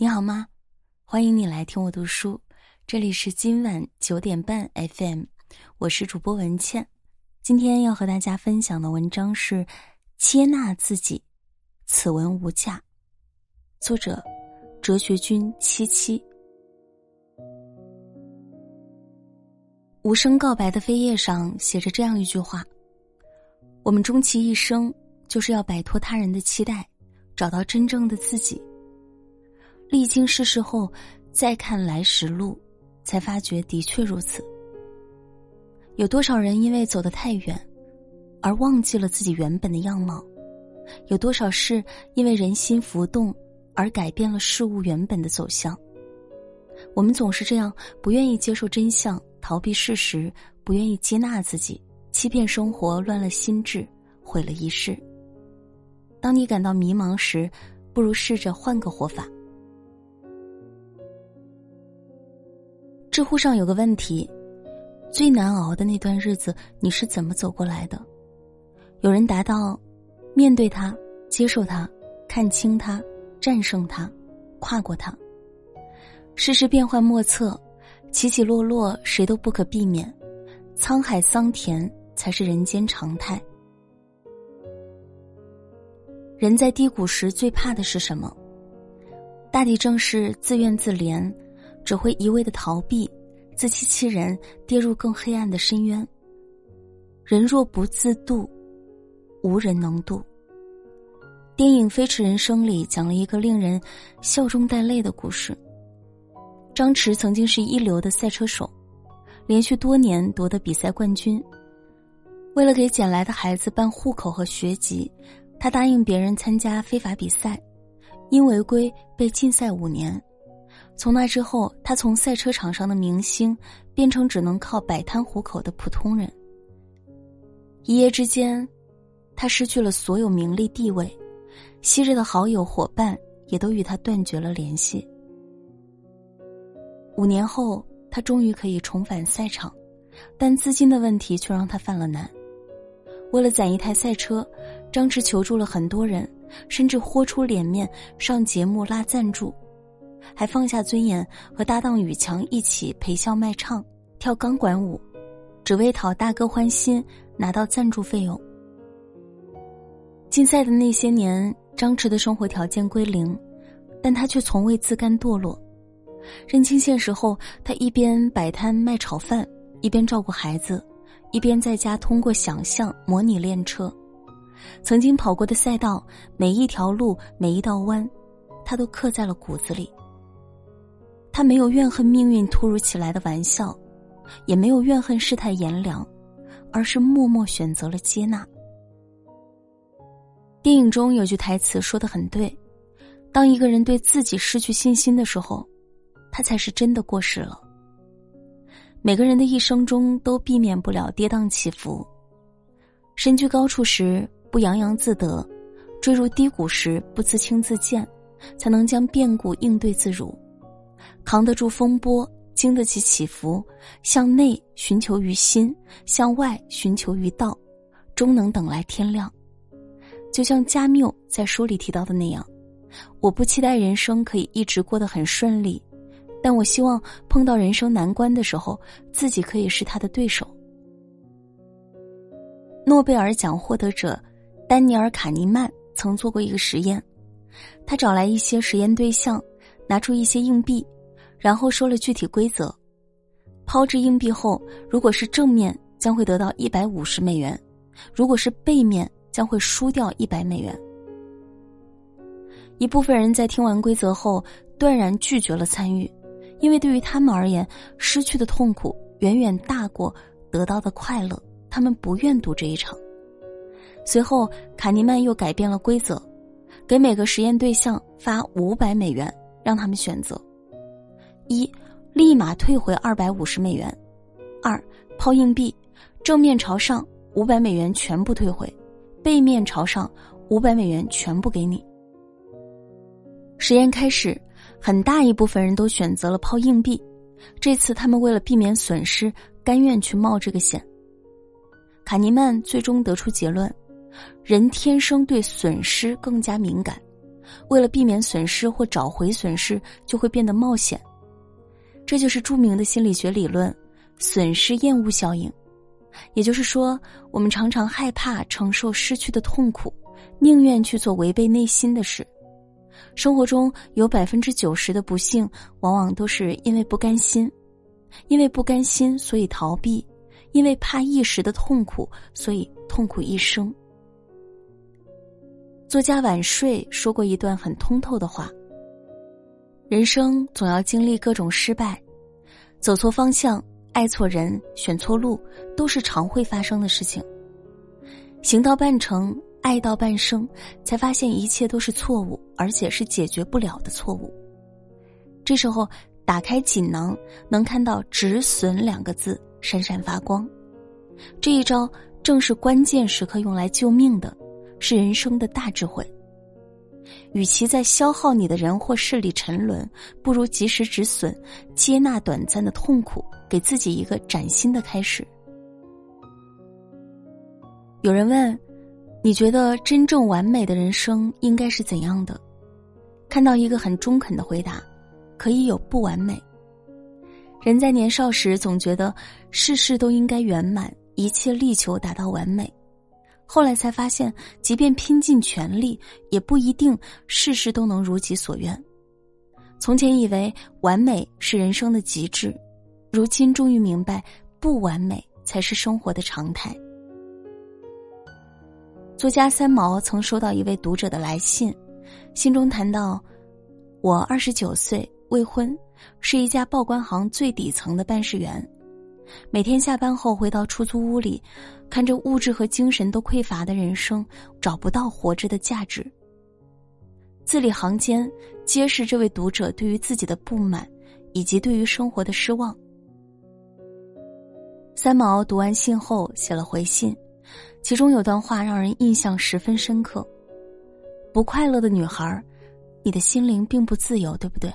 你好吗？欢迎你来听我读书，这里是今晚九点半 FM，我是主播文倩。今天要和大家分享的文章是《接纳自己》，此文无价。作者：哲学君七七。无声告白的扉页上写着这样一句话：我们终其一生，就是要摆脱他人的期待，找到真正的自己。历经世事后，再看来时路，才发觉的确如此。有多少人因为走得太远，而忘记了自己原本的样貌？有多少事因为人心浮动，而改变了事物原本的走向？我们总是这样，不愿意接受真相，逃避事实，不愿意接纳自己，欺骗生活，乱了心智，毁了一世。当你感到迷茫时，不如试着换个活法。知乎上有个问题：最难熬的那段日子，你是怎么走过来的？有人答道：面对他，接受他，看清他，战胜他，跨过他。世事变幻莫测，起起落落，谁都不可避免。沧海桑田才是人间常态。人在低谷时最怕的是什么？大抵正是自怨自怜。只会一味的逃避，自欺欺人，跌入更黑暗的深渊。人若不自渡，无人能渡。电影《飞驰人生》里讲了一个令人笑中带泪的故事。张弛曾经是一流的赛车手，连续多年夺得比赛冠军。为了给捡来的孩子办户口和学籍，他答应别人参加非法比赛，因违规被禁赛五年。从那之后，他从赛车场上的明星变成只能靠摆摊糊口的普通人。一夜之间，他失去了所有名利地位，昔日的好友伙伴也都与他断绝了联系。五年后，他终于可以重返赛场，但资金的问题却让他犯了难。为了攒一台赛车，张弛求助了很多人，甚至豁出脸面上节目拉赞助。还放下尊严，和搭档宇强一起陪笑卖唱、跳钢管舞，只为讨大哥欢心，拿到赞助费用。竞赛的那些年，张弛的生活条件归零，但他却从未自甘堕落。认清现实后，他一边摆摊卖炒饭，一边照顾孩子，一边在家通过想象模拟练车。曾经跑过的赛道，每一条路，每一道弯，他都刻在了骨子里。他没有怨恨命运突如其来的玩笑，也没有怨恨世态炎凉，而是默默选择了接纳。电影中有句台词说的很对：，当一个人对自己失去信心的时候，他才是真的过时了。每个人的一生中都避免不了跌宕起伏，身居高处时不洋洋自得，坠入低谷时不自轻自贱，才能将变故应对自如。扛得住风波，经得起起伏，向内寻求于心，向外寻求于道，终能等来天亮。就像加缪在书里提到的那样，我不期待人生可以一直过得很顺利，但我希望碰到人生难关的时候，自己可以是他的对手。诺贝尔奖获得者丹尼尔·卡尼曼曾做过一个实验，他找来一些实验对象，拿出一些硬币。然后说了具体规则：抛掷硬币后，如果是正面，将会得到一百五十美元；如果是背面，将会输掉一百美元。一部分人在听完规则后，断然拒绝了参与，因为对于他们而言，失去的痛苦远远大过得到的快乐，他们不愿赌这一场。随后，卡尼曼又改变了规则，给每个实验对象发五百美元，让他们选择。一，立马退回二百五十美元；二，抛硬币，正面朝上，五百美元全部退回；背面朝上，五百美元全部给你。实验开始，很大一部分人都选择了抛硬币，这次他们为了避免损失，甘愿去冒这个险。卡尼曼最终得出结论：人天生对损失更加敏感，为了避免损失或找回损失，就会变得冒险。这就是著名的心理学理论——损失厌恶效应。也就是说，我们常常害怕承受失去的痛苦，宁愿去做违背内心的事。生活中有百分之九十的不幸，往往都是因为不甘心，因为不甘心，所以逃避；因为怕一时的痛苦，所以痛苦一生。作家晚睡说过一段很通透的话：人生总要经历各种失败，走错方向。爱错人、选错路，都是常会发生的事情。行到半程，爱到半生，才发现一切都是错误，而且是解决不了的错误。这时候，打开锦囊，能看到“止损”两个字闪闪发光。这一招正是关键时刻用来救命的，是人生的大智慧。与其在消耗你的人或事里沉沦，不如及时止损，接纳短暂的痛苦，给自己一个崭新的开始。有人问：“你觉得真正完美的人生应该是怎样的？”看到一个很中肯的回答：“可以有不完美。”人在年少时总觉得事事都应该圆满，一切力求达到完美。后来才发现，即便拼尽全力，也不一定事事都能如己所愿。从前以为完美是人生的极致，如今终于明白，不完美才是生活的常态。作家三毛曾收到一位读者的来信，信中谈到：“我二十九岁，未婚，是一家报关行最底层的办事员。”每天下班后回到出租屋里，看着物质和精神都匮乏的人生，找不到活着的价值。字里行间皆是这位读者对于自己的不满，以及对于生活的失望。三毛读完信后写了回信，其中有段话让人印象十分深刻：“不快乐的女孩，你的心灵并不自由，对不对？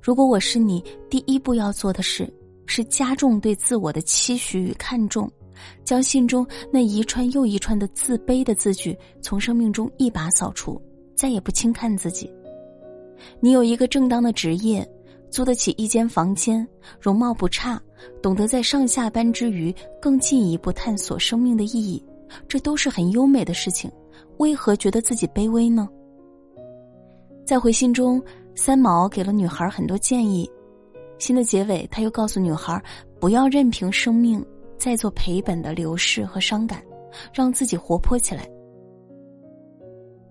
如果我是你，第一步要做的事。”是加重对自我的期许与看重，将信中那一串又一串的自卑的字句从生命中一把扫除，再也不轻看自己。你有一个正当的职业，租得起一间房间，容貌不差，懂得在上下班之余更进一步探索生命的意义，这都是很优美的事情。为何觉得自己卑微呢？在回信中，三毛给了女孩很多建议。信的结尾，他又告诉女孩，不要任凭生命再做赔本的流逝和伤感，让自己活泼起来。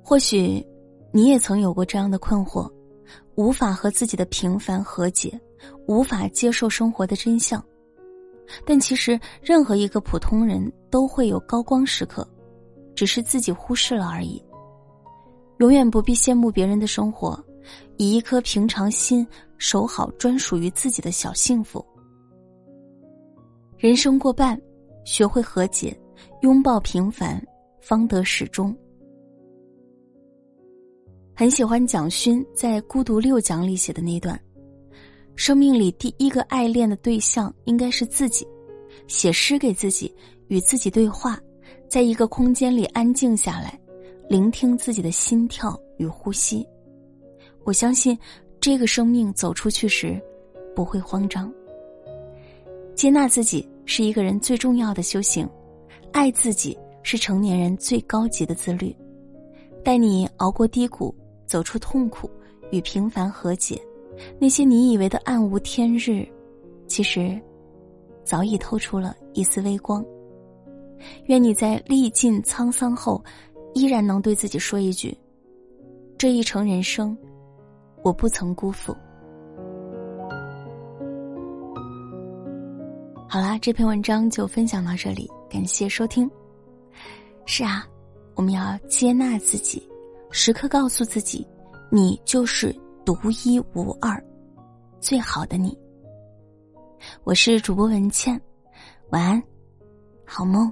或许，你也曾有过这样的困惑，无法和自己的平凡和解，无法接受生活的真相。但其实，任何一个普通人都会有高光时刻，只是自己忽视了而已。永远不必羡慕别人的生活。以一颗平常心守好专属于自己的小幸福。人生过半，学会和解，拥抱平凡，方得始终。很喜欢蒋勋在《孤独六讲》里写的那段：生命里第一个爱恋的对象应该是自己，写诗给自己，与自己对话，在一个空间里安静下来，聆听自己的心跳与呼吸。我相信，这个生命走出去时，不会慌张。接纳自己是一个人最重要的修行，爱自己是成年人最高级的自律。带你熬过低谷，走出痛苦，与平凡和解。那些你以为的暗无天日，其实早已透出了一丝微光。愿你在历尽沧桑后，依然能对自己说一句：这一程人生。我不曾辜负。好啦，这篇文章就分享到这里，感谢收听。是啊，我们要接纳自己，时刻告诉自己，你就是独一无二，最好的你。我是主播文倩，晚安，好梦。